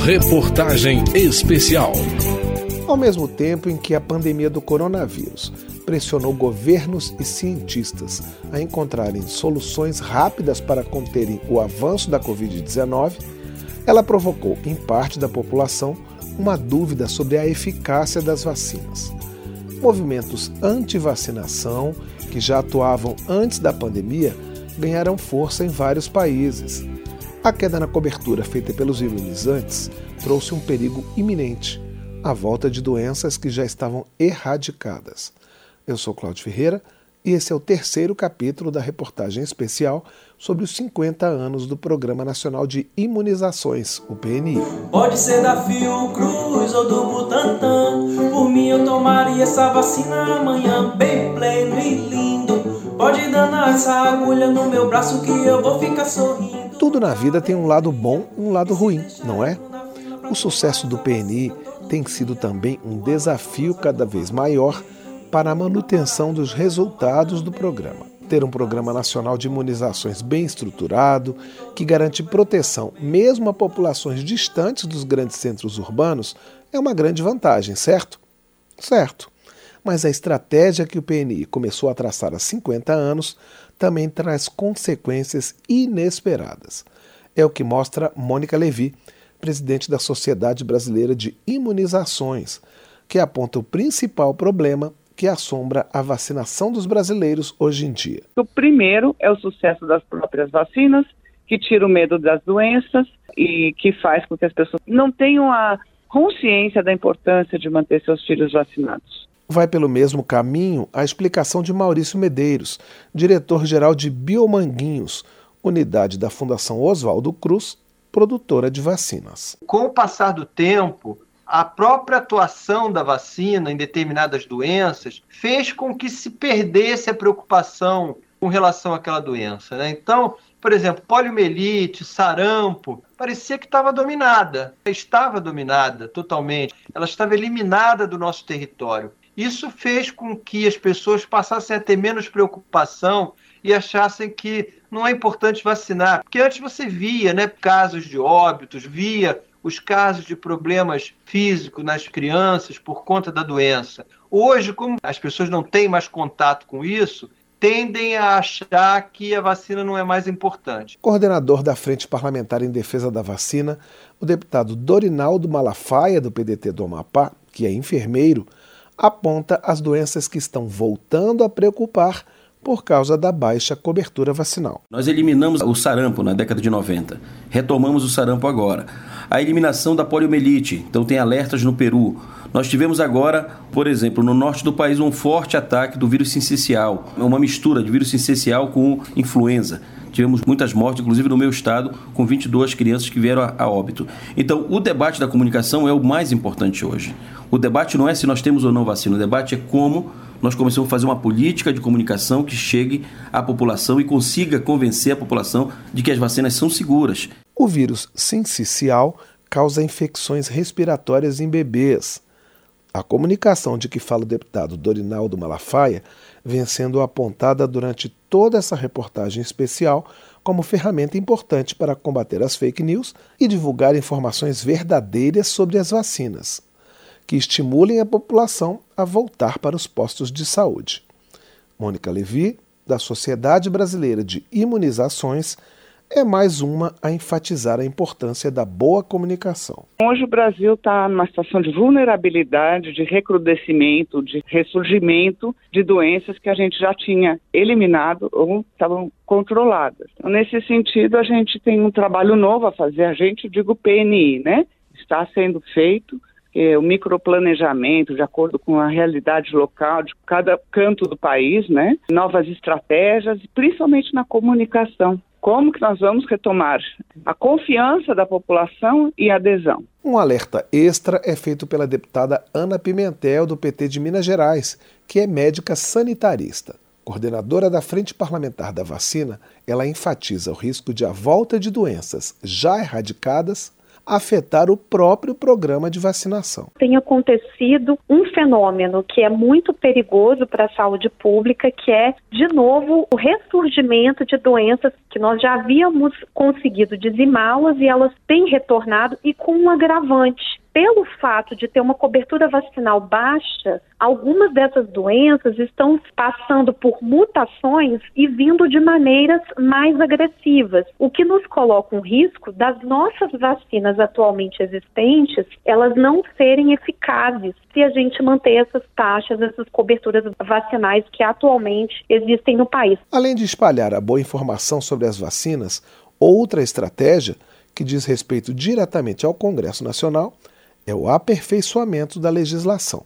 Reportagem especial. Ao mesmo tempo em que a pandemia do coronavírus pressionou governos e cientistas a encontrarem soluções rápidas para conterem o avanço da Covid-19, ela provocou em parte da população uma dúvida sobre a eficácia das vacinas. Movimentos anti-vacinação, que já atuavam antes da pandemia, ganharam força em vários países. A queda na cobertura feita pelos imunizantes trouxe um perigo iminente, a volta de doenças que já estavam erradicadas. Eu sou Cláudio Ferreira e esse é o terceiro capítulo da reportagem especial sobre os 50 anos do Programa Nacional de Imunizações, o PNI. Pode ser da Fiocruz ou do Butantan, por mim eu tomaria essa vacina amanhã, bem pleno e lindo. Pode danar essa agulha no meu braço que eu vou ficar sorrindo. Tudo na vida tem um lado bom e um lado ruim, não é? O sucesso do PNI tem sido também um desafio cada vez maior para a manutenção dos resultados do programa. Ter um programa nacional de imunizações bem estruturado, que garante proteção mesmo a populações distantes dos grandes centros urbanos, é uma grande vantagem, certo? Certo. Mas a estratégia que o PNI começou a traçar há 50 anos também traz consequências inesperadas. É o que mostra Mônica Levi, presidente da Sociedade Brasileira de Imunizações, que aponta o principal problema que assombra a vacinação dos brasileiros hoje em dia. O primeiro é o sucesso das próprias vacinas, que tira o medo das doenças e que faz com que as pessoas não tenham a consciência da importância de manter seus filhos vacinados. Vai pelo mesmo caminho a explicação de Maurício Medeiros, diretor-geral de Biomanguinhos, unidade da Fundação Oswaldo Cruz, produtora de vacinas. Com o passar do tempo, a própria atuação da vacina em determinadas doenças fez com que se perdesse a preocupação com relação àquela doença. Né? Então, por exemplo, poliomielite, sarampo, parecia que estava dominada. Estava dominada totalmente. Ela estava eliminada do nosso território. Isso fez com que as pessoas passassem a ter menos preocupação e achassem que não é importante vacinar. Porque antes você via né, casos de óbitos, via os casos de problemas físicos nas crianças por conta da doença. Hoje, como as pessoas não têm mais contato com isso, tendem a achar que a vacina não é mais importante. Coordenador da Frente Parlamentar em Defesa da Vacina, o deputado Dorinaldo Malafaia, do PDT do Amapá, que é enfermeiro, aponta as doenças que estão voltando a preocupar por causa da baixa cobertura vacinal. Nós eliminamos o sarampo na década de 90, retomamos o sarampo agora. A eliminação da poliomielite, então tem alertas no Peru. Nós tivemos agora, por exemplo, no norte do país, um forte ataque do vírus sincicial, uma mistura de vírus sincicial com influenza. Tivemos muitas mortes, inclusive no meu estado, com 22 crianças que vieram a, a óbito. Então, o debate da comunicação é o mais importante hoje. O debate não é se nós temos ou não vacina, o debate é como nós começamos a fazer uma política de comunicação que chegue à população e consiga convencer a população de que as vacinas são seguras. O vírus sincicial causa infecções respiratórias em bebês. A comunicação de que fala o deputado Dorinaldo Malafaia vem sendo apontada durante toda essa reportagem especial como ferramenta importante para combater as fake news e divulgar informações verdadeiras sobre as vacinas que estimulem a população a voltar para os postos de saúde. Mônica Levi, da Sociedade Brasileira de Imunizações, é mais uma a enfatizar a importância da boa comunicação. Hoje o Brasil está numa situação de vulnerabilidade, de recrudescimento, de ressurgimento de doenças que a gente já tinha eliminado ou estavam controladas. Então, nesse sentido, a gente tem um trabalho novo a fazer, a gente, digo PNI, né? Está sendo feito o microplanejamento de acordo com a realidade local de cada canto do país, né? Novas estratégias, principalmente na comunicação. Como que nós vamos retomar a confiança da população e adesão? Um alerta extra é feito pela deputada Ana Pimentel, do PT de Minas Gerais, que é médica sanitarista. Coordenadora da Frente Parlamentar da Vacina, ela enfatiza o risco de a volta de doenças já erradicadas afetar o próprio programa de vacinação. Tem acontecido um fenômeno que é muito perigoso para a saúde pública, que é, de novo, o ressurgimento de doenças que nós já havíamos conseguido dizimá-las e elas têm retornado e com um agravante pelo fato de ter uma cobertura vacinal baixa, algumas dessas doenças estão passando por mutações e vindo de maneiras mais agressivas, o que nos coloca um risco das nossas vacinas atualmente existentes, elas não serem eficazes se a gente manter essas taxas, essas coberturas vacinais que atualmente existem no país. Além de espalhar a boa informação sobre as vacinas, outra estratégia que diz respeito diretamente ao Congresso Nacional é o aperfeiçoamento da legislação.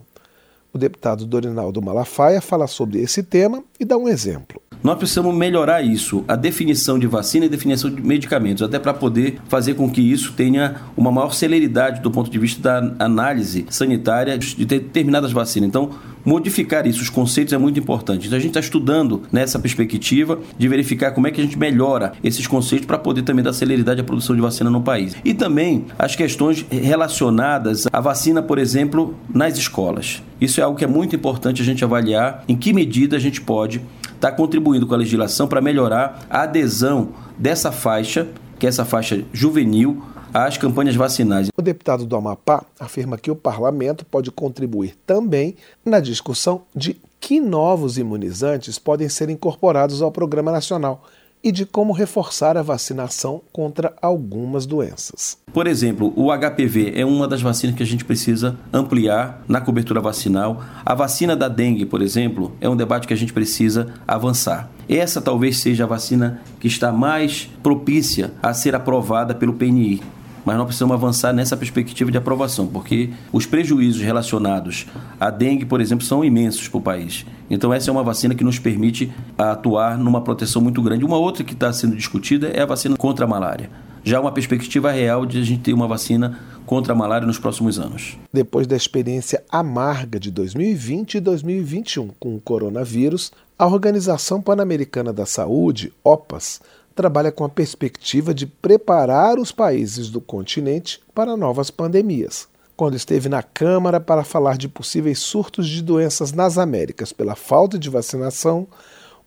O deputado Dorinaldo Malafaia fala sobre esse tema e dá um exemplo. Nós precisamos melhorar isso, a definição de vacina e definição de medicamentos, até para poder fazer com que isso tenha uma maior celeridade do ponto de vista da análise sanitária de determinadas vacinas. Então, modificar isso, os conceitos é muito importante. Então a gente está estudando nessa perspectiva de verificar como é que a gente melhora esses conceitos para poder também dar celeridade à produção de vacina no país. E também as questões relacionadas à vacina, por exemplo, nas escolas. Isso é algo que é muito importante a gente avaliar em que medida a gente pode estar tá contribuindo com a legislação para melhorar a adesão dessa faixa, que é essa faixa juvenil, às campanhas vacinais. O deputado do Amapá afirma que o parlamento pode contribuir também na discussão de que novos imunizantes podem ser incorporados ao Programa Nacional e de como reforçar a vacinação contra algumas doenças. Por exemplo, o HPV é uma das vacinas que a gente precisa ampliar na cobertura vacinal. A vacina da dengue, por exemplo, é um debate que a gente precisa avançar. Essa talvez seja a vacina que está mais propícia a ser aprovada pelo PNI mas nós precisamos avançar nessa perspectiva de aprovação, porque os prejuízos relacionados à dengue, por exemplo, são imensos para o país. Então, essa é uma vacina que nos permite atuar numa proteção muito grande. Uma outra que está sendo discutida é a vacina contra a malária. Já uma perspectiva real de a gente ter uma vacina contra a malária nos próximos anos. Depois da experiência amarga de 2020 e 2021 com o coronavírus, a Organização Pan-Americana da Saúde, OPAS, trabalha com a perspectiva de preparar os países do continente para novas pandemias. Quando esteve na Câmara para falar de possíveis surtos de doenças nas Américas pela falta de vacinação,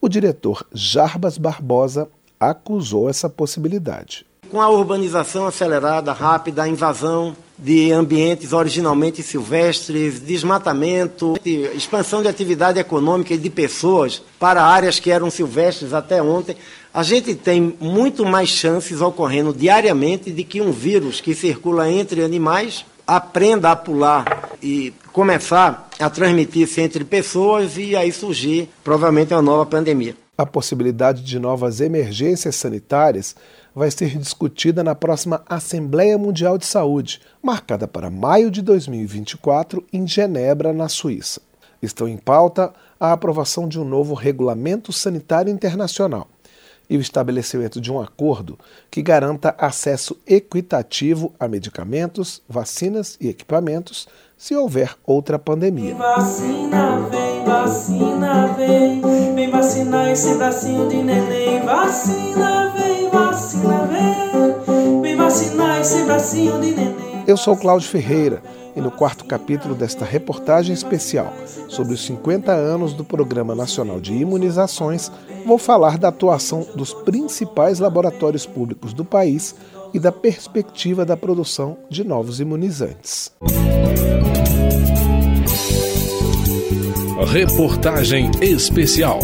o diretor Jarbas Barbosa acusou essa possibilidade. Com a urbanização acelerada, rápida, a invasão de ambientes originalmente silvestres, desmatamento, expansão de atividade econômica e de pessoas para áreas que eram silvestres até ontem, a gente tem muito mais chances ocorrendo diariamente de que um vírus que circula entre animais aprenda a pular e começar a transmitir-se entre pessoas e aí surgir provavelmente uma nova pandemia. A possibilidade de novas emergências sanitárias vai ser discutida na próxima Assembleia Mundial de Saúde, marcada para maio de 2024 em Genebra, na Suíça. Estão em pauta a aprovação de um novo regulamento sanitário internacional e o estabelecimento de um acordo que garanta acesso equitativo a medicamentos, vacinas e equipamentos se houver outra pandemia. Vacina, vem vem, vacinar esse bracinho de neném. Vacina, vem vacina, vem, vem vacinar esse bracinho de neném. Eu sou Cláudio Ferreira e no quarto capítulo desta reportagem especial sobre os 50 anos do Programa Nacional de Imunizações, vou falar da atuação dos principais laboratórios públicos do país e da perspectiva da produção de novos imunizantes. Reportagem especial.